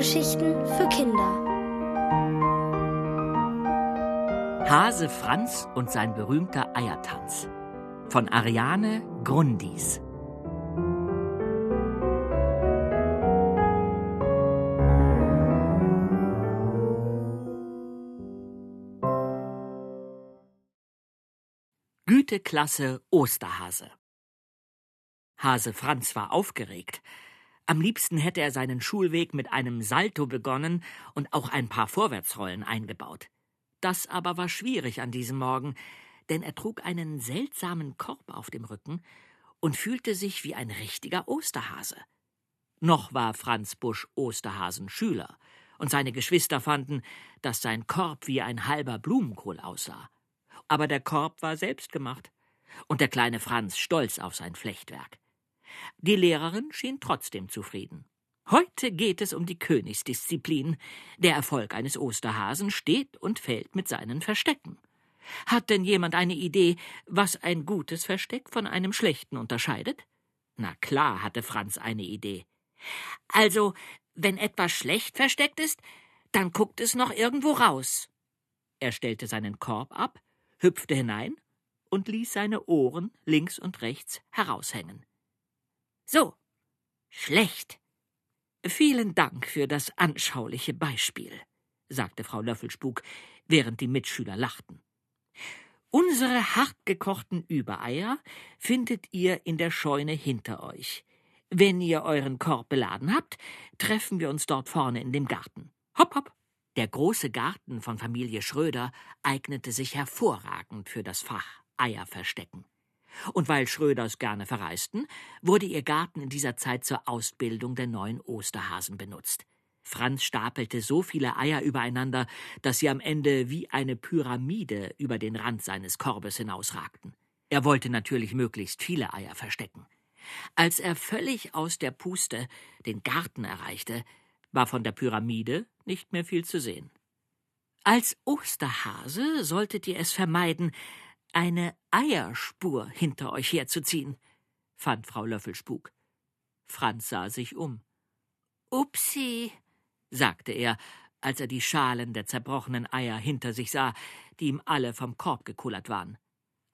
Hörgeschichten für Kinder. Hase Franz und sein berühmter Eiertanz von Ariane Grundis. Güteklasse Osterhase. Hase Franz war aufgeregt. Am liebsten hätte er seinen Schulweg mit einem Salto begonnen und auch ein paar Vorwärtsrollen eingebaut. Das aber war schwierig an diesem Morgen, denn er trug einen seltsamen Korb auf dem Rücken und fühlte sich wie ein richtiger Osterhase. Noch war Franz Busch Osterhasen Schüler, und seine Geschwister fanden, dass sein Korb wie ein halber Blumenkohl aussah. Aber der Korb war selbst gemacht, und der kleine Franz stolz auf sein Flechtwerk. Die Lehrerin schien trotzdem zufrieden. Heute geht es um die Königsdisziplin. Der Erfolg eines Osterhasen steht und fällt mit seinen Verstecken. Hat denn jemand eine Idee, was ein gutes Versteck von einem schlechten unterscheidet? Na klar hatte Franz eine Idee. Also, wenn etwas schlecht versteckt ist, dann guckt es noch irgendwo raus. Er stellte seinen Korb ab, hüpfte hinein und ließ seine Ohren links und rechts heraushängen. So, schlecht. Vielen Dank für das anschauliche Beispiel, sagte Frau Löffelspuk, während die Mitschüler lachten. Unsere hartgekochten Übereier findet ihr in der Scheune hinter euch. Wenn ihr euren Korb beladen habt, treffen wir uns dort vorne in dem Garten. Hopp, hopp. Der große Garten von Familie Schröder eignete sich hervorragend für das Fach Eier verstecken. Und weil Schröders gerne verreisten, wurde ihr Garten in dieser Zeit zur Ausbildung der neuen Osterhasen benutzt. Franz stapelte so viele Eier übereinander, dass sie am Ende wie eine Pyramide über den Rand seines Korbes hinausragten. Er wollte natürlich möglichst viele Eier verstecken. Als er völlig aus der Puste den Garten erreichte, war von der Pyramide nicht mehr viel zu sehen. Als Osterhase solltet ihr es vermeiden, eine Eierspur hinter euch herzuziehen, fand Frau Löffelspuk. Franz sah sich um. Upsi, sagte er, als er die Schalen der zerbrochenen Eier hinter sich sah, die ihm alle vom Korb gekullert waren.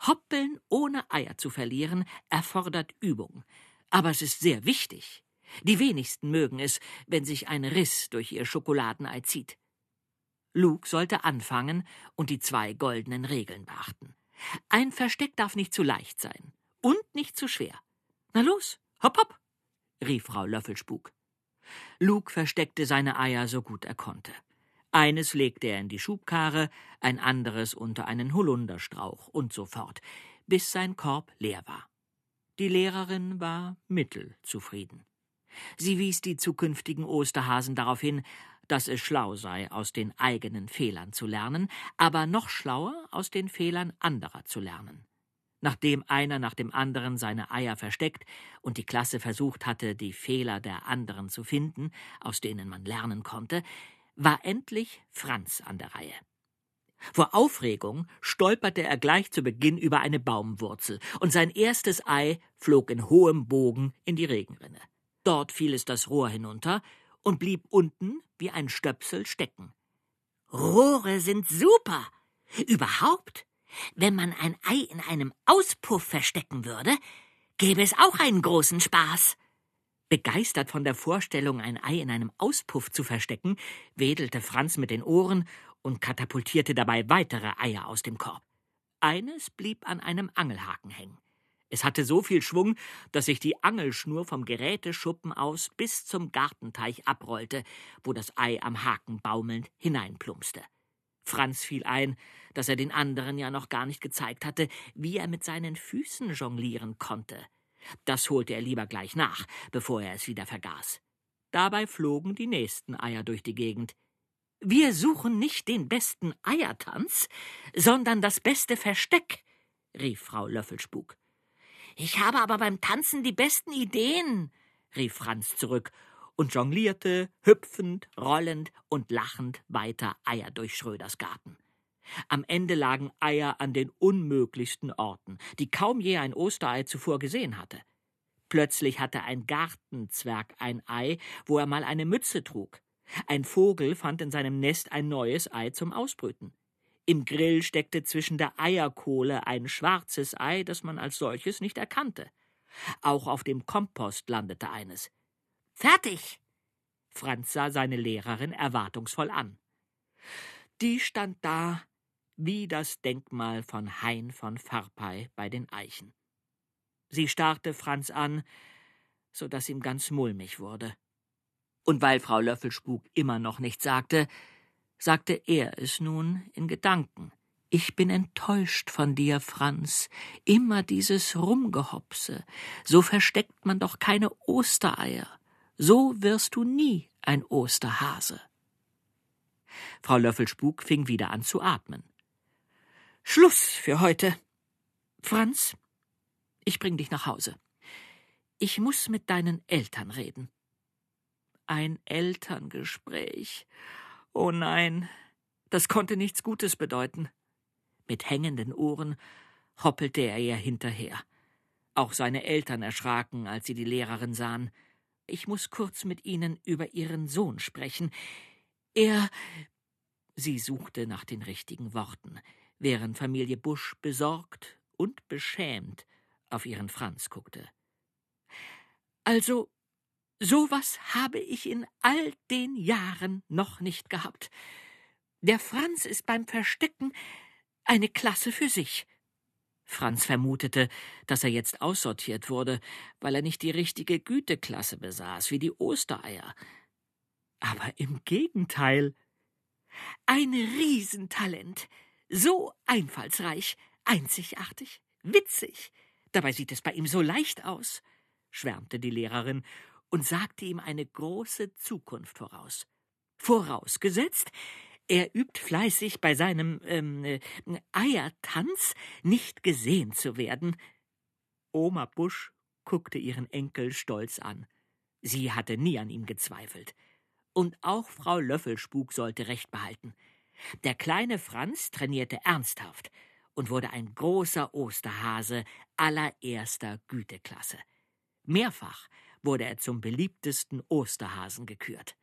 Hoppeln ohne Eier zu verlieren erfordert Übung, aber es ist sehr wichtig. Die wenigsten mögen es, wenn sich ein Riss durch ihr Schokoladenei zieht. Luke sollte anfangen und die zwei goldenen Regeln beachten. Ein Versteck darf nicht zu leicht sein und nicht zu schwer. Na los, hopp, hopp, rief Frau Löffelspuk. Luke versteckte seine Eier so gut er konnte. Eines legte er in die Schubkarre, ein anderes unter einen Holunderstrauch und so fort, bis sein Korb leer war. Die Lehrerin war mittelzufrieden. Sie wies die zukünftigen Osterhasen darauf hin, dass es schlau sei, aus den eigenen Fehlern zu lernen, aber noch schlauer, aus den Fehlern anderer zu lernen. Nachdem einer nach dem anderen seine Eier versteckt und die Klasse versucht hatte, die Fehler der anderen zu finden, aus denen man lernen konnte, war endlich Franz an der Reihe. Vor Aufregung stolperte er gleich zu Beginn über eine Baumwurzel, und sein erstes Ei flog in hohem Bogen in die Regenrinne. Dort fiel es das Rohr hinunter und blieb unten wie ein Stöpsel stecken. Rohre sind super. Überhaupt, wenn man ein Ei in einem Auspuff verstecken würde, gäbe es auch einen großen Spaß. Begeistert von der Vorstellung, ein Ei in einem Auspuff zu verstecken, wedelte Franz mit den Ohren und katapultierte dabei weitere Eier aus dem Korb. Eines blieb an einem Angelhaken hängen. Es hatte so viel Schwung, dass sich die Angelschnur vom Geräteschuppen aus bis zum Gartenteich abrollte, wo das Ei am Haken baumelnd hineinplumpste. Franz fiel ein, dass er den anderen ja noch gar nicht gezeigt hatte, wie er mit seinen Füßen jonglieren konnte. Das holte er lieber gleich nach, bevor er es wieder vergaß. Dabei flogen die nächsten Eier durch die Gegend. Wir suchen nicht den besten Eiertanz, sondern das beste Versteck, rief Frau Löffelspuk. Ich habe aber beim Tanzen die besten Ideen, rief Franz zurück und jonglierte, hüpfend, rollend und lachend weiter Eier durch Schröders Garten. Am Ende lagen Eier an den unmöglichsten Orten, die kaum je ein Osterei zuvor gesehen hatte. Plötzlich hatte ein Gartenzwerg ein Ei, wo er mal eine Mütze trug. Ein Vogel fand in seinem Nest ein neues Ei zum Ausbrüten. Im Grill steckte zwischen der Eierkohle ein schwarzes Ei, das man als solches nicht erkannte. Auch auf dem Kompost landete eines. Fertig! Franz sah seine Lehrerin erwartungsvoll an. Die stand da wie das Denkmal von Hein von Farpey bei den Eichen. Sie starrte Franz an, so dass ihm ganz mulmig wurde. Und weil Frau Löffelspuk immer noch nichts sagte, sagte er es nun in Gedanken. Ich bin enttäuscht von dir, Franz. Immer dieses Rumgehopse. So versteckt man doch keine Ostereier. So wirst du nie ein Osterhase. Frau Löffelspuk fing wieder an zu atmen. Schluss für heute. Franz, ich bring dich nach Hause. Ich muss mit deinen Eltern reden. Ein Elterngespräch. Oh nein, das konnte nichts Gutes bedeuten. Mit hängenden Ohren hoppelte er ihr hinterher. Auch seine Eltern erschraken, als sie die Lehrerin sahen. Ich muss kurz mit Ihnen über Ihren Sohn sprechen. Er. Sie suchte nach den richtigen Worten, während Familie Busch besorgt und beschämt auf ihren Franz guckte. Also, sowas habe ich in all den Jahren noch nicht gehabt. Der Franz ist beim Verstecken eine Klasse für sich. Franz vermutete, dass er jetzt aussortiert wurde, weil er nicht die richtige Güteklasse besaß, wie die Ostereier. Aber im Gegenteil. Ein Riesentalent, so einfallsreich, einzigartig, witzig. Dabei sieht es bei ihm so leicht aus, schwärmte die Lehrerin und sagte ihm eine große Zukunft voraus. Vorausgesetzt, er übt fleißig bei seinem ähm, äh, Eiertanz, nicht gesehen zu werden. Oma Busch guckte ihren Enkel stolz an. Sie hatte nie an ihm gezweifelt. Und auch Frau Löffelspuk sollte Recht behalten. Der kleine Franz trainierte ernsthaft und wurde ein großer Osterhase allererster Güteklasse. Mehrfach wurde er zum beliebtesten Osterhasen gekürt.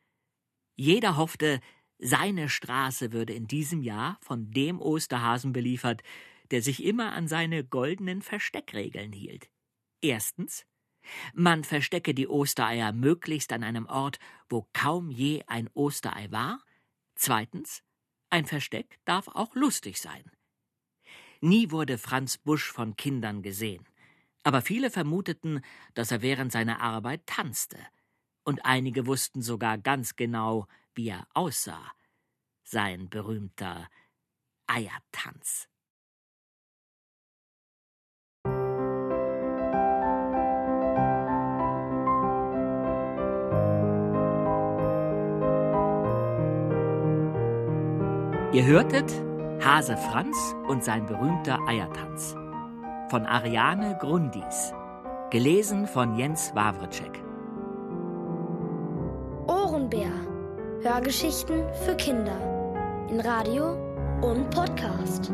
Jeder hoffte, seine Straße würde in diesem Jahr von dem Osterhasen beliefert, der sich immer an seine goldenen Versteckregeln hielt. Erstens, man verstecke die Ostereier möglichst an einem Ort, wo kaum je ein Osterei war. Zweitens, ein Versteck darf auch lustig sein. Nie wurde Franz Busch von Kindern gesehen, aber viele vermuteten, dass er während seiner Arbeit tanzte, und einige wussten sogar ganz genau, wie er aussah, sein berühmter Eiertanz. Ihr hörtet Hase Franz und sein berühmter Eiertanz von Ariane Grundis, gelesen von Jens Wawritschek. Ohrenbär. Hörgeschichten für Kinder in Radio und Podcast.